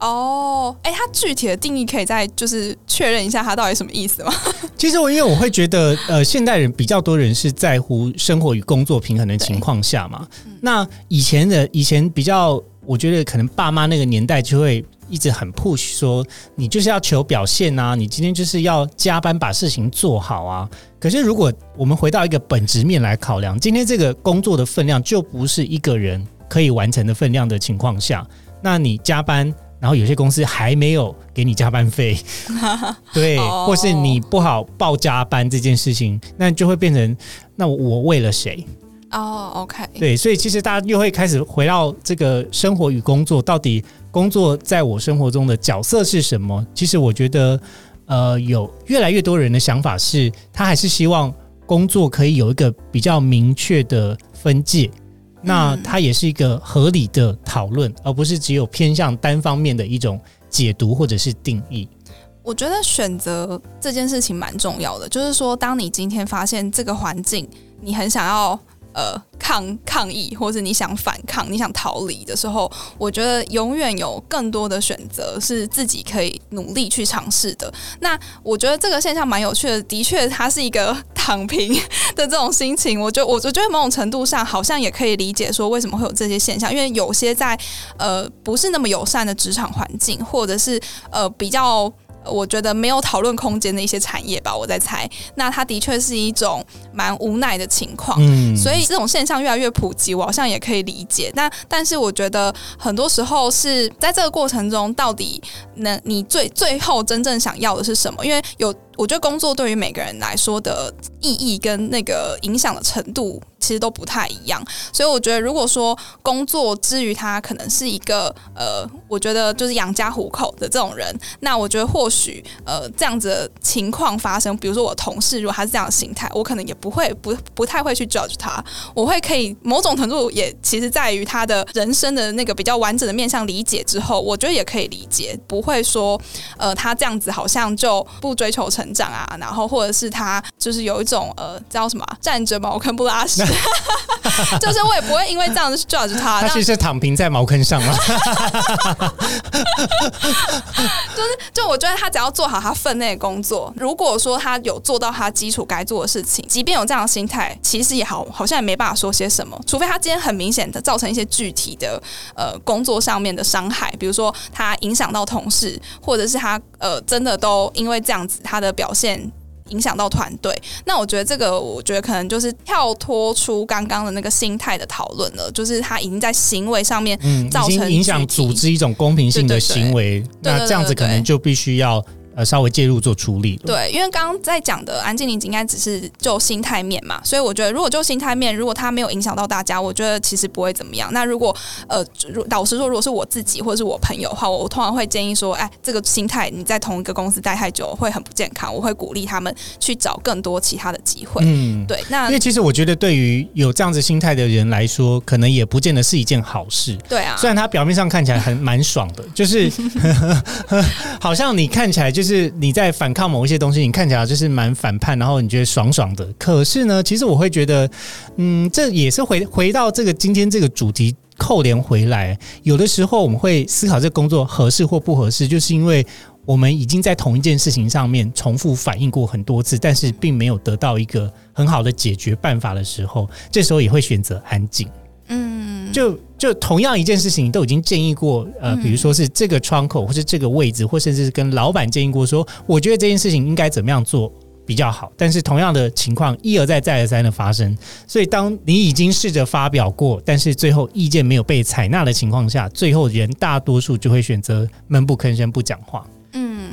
哦，哎，它具体的定义可以再就是确认一下，它到底什么意思吗？其实我因为我会觉得，呃，现代人比较多人是在乎生活与工作平衡的情况下嘛。那以前的以前比较，我觉得可能爸妈那个年代就会一直很 push 说，你就是要求表现啊，你今天就是要加班把事情做好啊。可是如果我们回到一个本质面来考量，今天这个工作的分量就不是一个人可以完成的分量的情况下，那你加班。然后有些公司还没有给你加班费，对，或是你不好报加班这件事情，那就会变成那我为了谁？哦，OK，对，所以其实大家又会开始回到这个生活与工作，到底工作在我生活中的角色是什么？其实我觉得，呃，有越来越多人的想法是，他还是希望工作可以有一个比较明确的分界。那它也是一个合理的讨论，而不是只有偏向单方面的一种解读或者是定义。我觉得选择这件事情蛮重要的，就是说，当你今天发现这个环境，你很想要。呃，抗抗议，或者你想反抗、你想逃离的时候，我觉得永远有更多的选择是自己可以努力去尝试的。那我觉得这个现象蛮有趣的，的确，它是一个躺平的这种心情。我觉，我我觉得某种程度上好像也可以理解说为什么会有这些现象，因为有些在呃不是那么友善的职场环境，或者是呃比较。我觉得没有讨论空间的一些产业吧，我在猜。那它的确是一种蛮无奈的情况，所以这种现象越来越普及，我好像也可以理解。那但是我觉得很多时候是在这个过程中，到底能你最最后真正想要的是什么？因为有我觉得工作对于每个人来说的意义跟那个影响的程度。其实都不太一样，所以我觉得，如果说工作之于他可能是一个呃，我觉得就是养家糊口的这种人，那我觉得或许呃这样子情况发生，比如说我同事如果他是这样的心态，我可能也不会不不太会去 judge 他，我会可以某种程度也其实在于他的人生的那个比较完整的面向理解之后，我觉得也可以理解，不会说呃他这样子好像就不追求成长啊，然后或者是他就是有一种呃叫什么站着茅坑不拉屎。就是我也不会因为这样子 judge 他，他其实躺平在茅坑上了。就是就我觉得他只要做好他分内的工作，如果说他有做到他基础该做的事情，即便有这样的心态，其实也好好像也没办法说些什么。除非他今天很明显的造成一些具体的呃工作上面的伤害，比如说他影响到同事，或者是他呃真的都因为这样子他的表现。影响到团队，那我觉得这个，我觉得可能就是跳脱出刚刚的那个心态的讨论了，就是他已经在行为上面造成影响组织一种公平性的行为，那这样子可能就必须要。呃，稍微介入做处理。对，因为刚刚在讲的安静宁应该只是就心态面嘛，所以我觉得如果就心态面，如果他没有影响到大家，我觉得其实不会怎么样。那如果呃，老实说，如果是我自己或者是我朋友的话，我通常会建议说，哎，这个心态你在同一个公司待太久会很不健康，我会鼓励他们去找更多其他的机会。嗯，对。那因为其实我觉得对于有这样子心态的人来说，可能也不见得是一件好事。对啊，虽然他表面上看起来很蛮爽的，就是 好像你看起来就是是你在。反抗某一些东西，你看起来就是蛮反叛，然后你觉得爽爽的。可是呢，其实我会觉得，嗯，这也是回回到这个今天这个主题扣连回来。有的时候我们会思考这工作合适或不合适，就是因为我们已经在同一件事情上面重复反映过很多次，但是并没有得到一个很好的解决办法的时候，这时候也会选择安静。嗯，就就同样一件事情，你都已经建议过，呃，比如说是这个窗口，或是这个位置，或甚至是跟老板建议过，说我觉得这件事情应该怎么样做比较好。但是同样的情况一而再再而三的发生，所以当你已经试着发表过，但是最后意见没有被采纳的情况下，最后人大多数就会选择闷不吭声不讲话。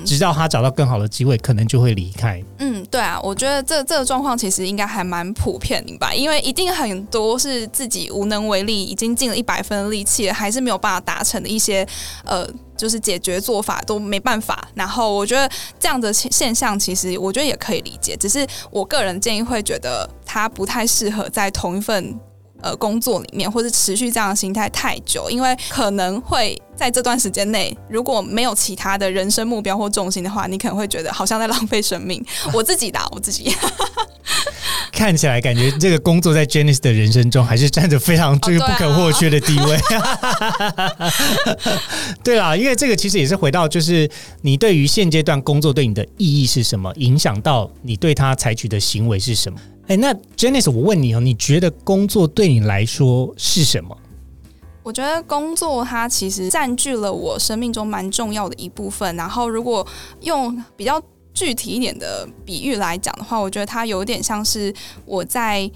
直到他找到更好的机会，可能就会离开。嗯，对啊，我觉得这这个状况其实应该还蛮普遍的吧，因为一定很多是自己无能为力，已经尽了一百分的力气，还是没有办法达成的一些呃，就是解决做法都没办法。然后我觉得这样的现象，其实我觉得也可以理解，只是我个人建议会觉得他不太适合在同一份。呃，工作里面或者持续这样的心态太久，因为可能会在这段时间内，如果没有其他的人生目标或重心的话，你可能会觉得好像在浪费生命。我自己的，我自己看起来感觉这个工作在 Janice 的人生中还是占着非常这个不可或缺的地位。对啦，因为这个其实也是回到，就是你对于现阶段工作对你的意义是什么，影响到你对他采取的行为是什么。哎，那 Janice，我问你哦，你觉得工作对你来说是什么？我觉得工作它其实占据了我生命中蛮重要的一部分。然后，如果用比较具体一点的比喻来讲的话，我觉得它有点像是我在。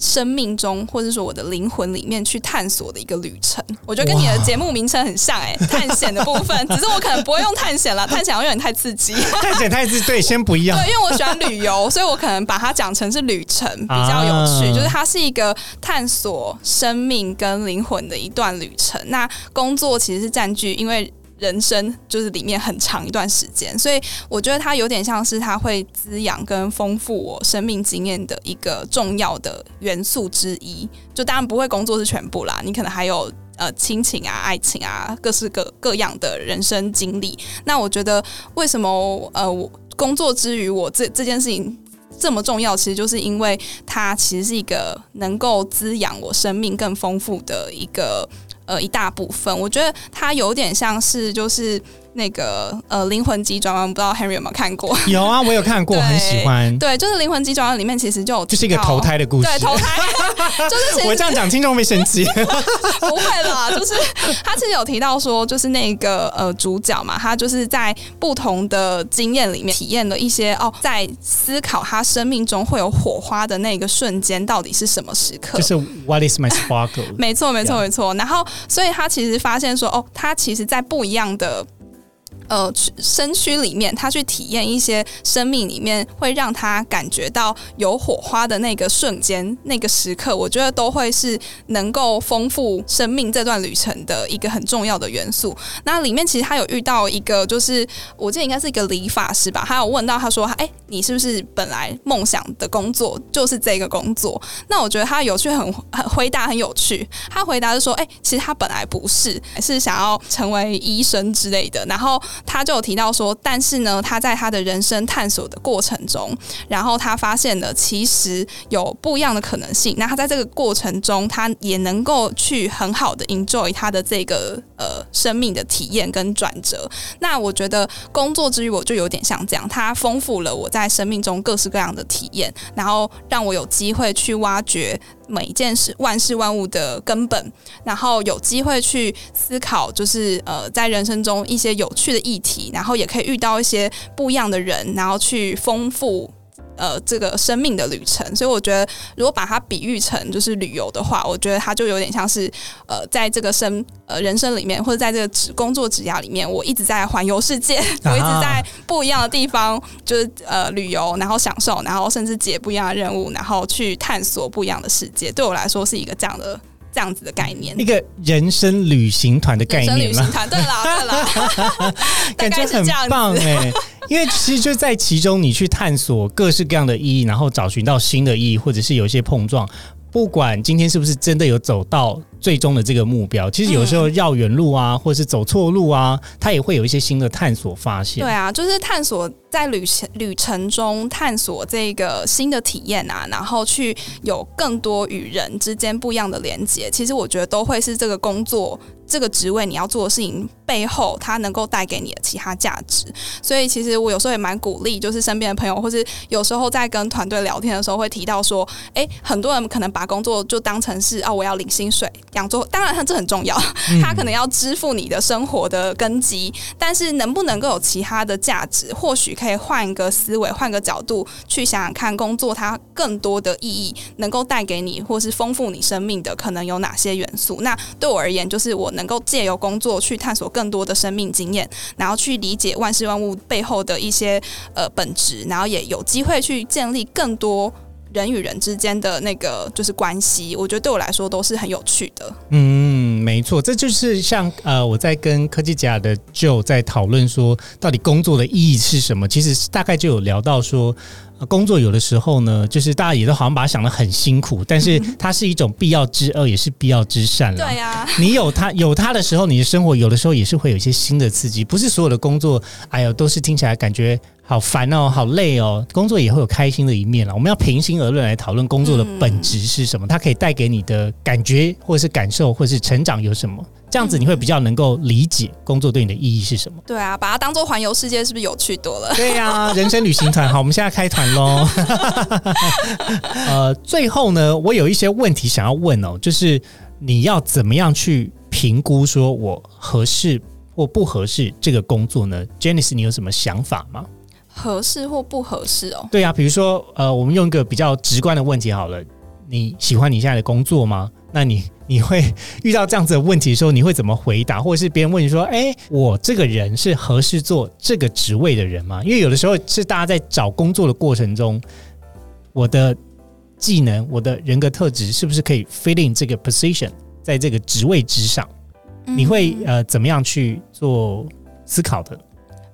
生命中，或者说我的灵魂里面去探索的一个旅程，我觉得跟你的节目名称很像哎，探险的部分，只是我可能不会用探险了，探险有点太刺激。探险太刺激，对，先不一样。对，因为我喜欢旅游，所以我可能把它讲成是旅程比较有趣，就是它是一个探索生命跟灵魂的一段旅程。那工作其实是占据，因为。人生就是里面很长一段时间，所以我觉得它有点像是它会滋养跟丰富我生命经验的一个重要的元素之一。就当然不会工作是全部啦，你可能还有呃亲情啊、爱情啊，各式各各样的人生经历。那我觉得为什么呃我工作之余我这这件事情这么重要，其实就是因为它其实是一个能够滋养我生命更丰富的一个。呃，一大部分，我觉得它有点像是就是。那个呃，灵魂急转弯，不知道 Henry 有没有看过？有啊，我有看过，很喜欢。对，就是灵魂急转弯里面其实就就是一个投胎的故事。对，投胎 就是 我这样讲，听众会生气。不会啦，就是他其实有提到说，就是那个呃主角嘛，他就是在不同的经验里面体验了一些哦，在思考他生命中会有火花的那个瞬间到底是什么时刻？就是 What is my sparkle？没错，没错，没错。然后，所以他其实发现说，哦，他其实，在不一样的。呃身躯里面，他去体验一些生命里面会让他感觉到有火花的那个瞬间、那个时刻，我觉得都会是能够丰富生命这段旅程的一个很重要的元素。那里面其实他有遇到一个，就是我记得应该是一个理发师吧，他有问到他说：“哎，你是不是本来梦想的工作就是这个工作？”那我觉得他有趣，很很回答很有趣。他回答是说：“哎，其实他本来不是，是想要成为医生之类的。”然后他就有提到说：“但是呢，他在他的人生探索的过程中，然后他发现了其实有不一样的可能性。那他在这个过程中，他也能够去很好的 enjoy 他的这个呃生命的体验跟转折。那我觉得工作之余，我就有点像这样，它丰富了我在生命中各式各样的体验，然后让我有机会去挖掘。”每一件事、万事万物的根本，然后有机会去思考，就是呃，在人生中一些有趣的议题，然后也可以遇到一些不一样的人，然后去丰富。呃，这个生命的旅程，所以我觉得，如果把它比喻成就是旅游的话，我觉得它就有点像是呃，在这个生呃人生里面，或者在这个职工作职涯里面，我一直在环游世界，我一直在不一样的地方，就是呃旅游，然后享受，然后甚至解不一样的任务，然后去探索不一样的世界。对我来说，是一个这样的。这样子的概念，一个人生旅行团的概念旅行团，对啦，对啦，感觉很棒哎。因为其实就在其中，你去探索各式各样的意义，然后找寻到新的意义，或者是有一些碰撞。不管今天是不是真的有走到最终的这个目标，其实有时候绕远路啊，或者是走错路啊，它也会有一些新的探索发现。对啊，就是探索在旅程旅程中探索这个新的体验啊，然后去有更多与人之间不一样的连接。其实我觉得都会是这个工作。这个职位你要做的事情背后，它能够带给你的其他价值。所以其实我有时候也蛮鼓励，就是身边的朋友，或是有时候在跟团队聊天的时候，会提到说，哎，很多人可能把工作就当成是啊，我要领薪水养做，当然这很重要，他可能要支付你的生活的根基。但是能不能够有其他的价值，或许可以换一个思维，换个角度去想想看，工作它更多的意义能够带给你，或是丰富你生命的可能有哪些元素？那对我而言，就是我。能能够借由工作去探索更多的生命经验，然后去理解万事万物背后的一些呃本质，然后也有机会去建立更多人与人之间的那个就是关系。我觉得对我来说都是很有趣的。嗯，没错，这就是像呃我在跟科技甲的 Joe 在讨论说，到底工作的意义是什么？其实大概就有聊到说。工作有的时候呢，就是大家也都好像把它想的很辛苦，但是它是一种必要之恶，也是必要之善了。对呀，你有它有它的时候，你的生活有的时候也是会有一些新的刺激。不是所有的工作，哎呦，都是听起来感觉好烦哦，好累哦。工作也会有开心的一面了。我们要平心而论来讨论工作的本质是什么，它可以带给你的感觉，或者是感受，或者是成长有什么。这样子你会比较能够理解工作对你的意义是什么？对啊，把它当做环游世界，是不是有趣多了？对呀，人生旅行团，好，我们现在开团喽。呃，最后呢，我有一些问题想要问哦，就是你要怎么样去评估说我合适或不合适这个工作呢？Janice，你有什么想法吗？合适或不合适哦？对啊，比如说，呃，我们用一个比较直观的问题好了，你喜欢你现在的工作吗？那你你会遇到这样子的问题的时候，你会怎么回答？或者是别人问你说：“哎，我这个人是合适做这个职位的人吗？”因为有的时候是大家在找工作的过程中，我的技能、我的人格特质是不是可以 fit in 这个 position，在这个职位之上？你会呃怎么样去做思考的？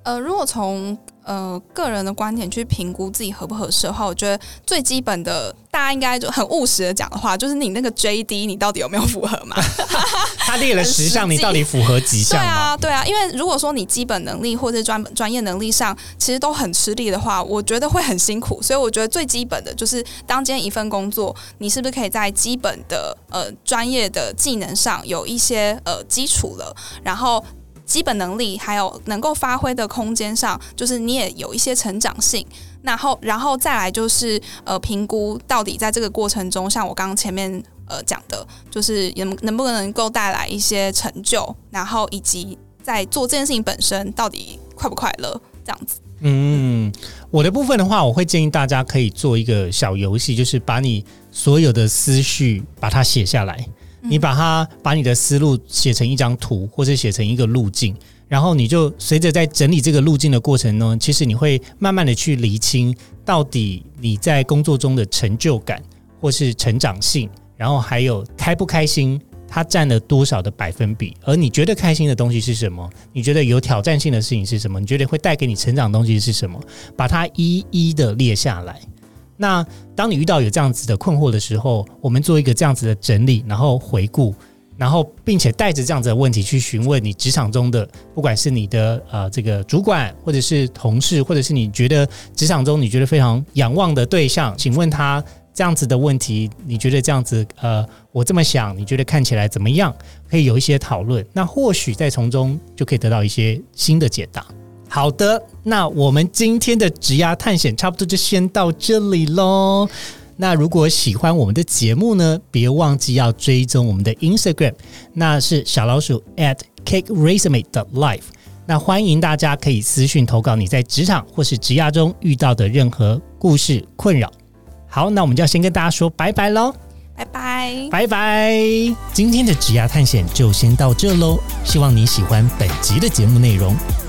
呃，如果从呃，个人的观点去评估自己合不合适的话，我觉得最基本的，大家应该就很务实的讲的话，就是你那个 J D 你到底有没有符合嘛？他列了十项，你到底符合几项？对啊，对啊，因为如果说你基本能力或者专专业能力上其实都很吃力的话，我觉得会很辛苦。所以我觉得最基本的就是，当今天一份工作，你是不是可以在基本的呃专业的技能上有一些呃基础了，然后。基本能力还有能够发挥的空间上，就是你也有一些成长性。然后，然后再来就是呃，评估到底在这个过程中，像我刚刚前面呃讲的，就是能能不能够带来一些成就，然后以及在做这件事情本身到底快不快乐这样子。嗯，我的部分的话，我会建议大家可以做一个小游戏，就是把你所有的思绪把它写下来。你把它把你的思路写成一张图，或者写成一个路径，然后你就随着在整理这个路径的过程呢，其实你会慢慢的去厘清，到底你在工作中的成就感或是成长性，然后还有开不开心。它占了多少的百分比？而你觉得开心的东西是什么？你觉得有挑战性的事情是什么？你觉得会带给你成长的东西是什么？把它一一的列下来。那当你遇到有这样子的困惑的时候，我们做一个这样子的整理，然后回顾，然后并且带着这样子的问题去询问你职场中的，不管是你的呃这个主管，或者是同事，或者是你觉得职场中你觉得非常仰望的对象，请问他。这样子的问题，你觉得这样子？呃，我这么想，你觉得看起来怎么样？可以有一些讨论，那或许在从中就可以得到一些新的解答。好的，那我们今天的职涯探险差不多就先到这里喽。那如果喜欢我们的节目呢，别忘记要追踪我们的 Instagram，那是小老鼠 at cake resume 的 life。那欢迎大家可以私讯投稿你在职场或是职涯中遇到的任何故事困扰。好，那我们就要先跟大家说拜拜喽，拜拜，拜拜。今天的职涯探险就先到这喽，希望你喜欢本集的节目内容。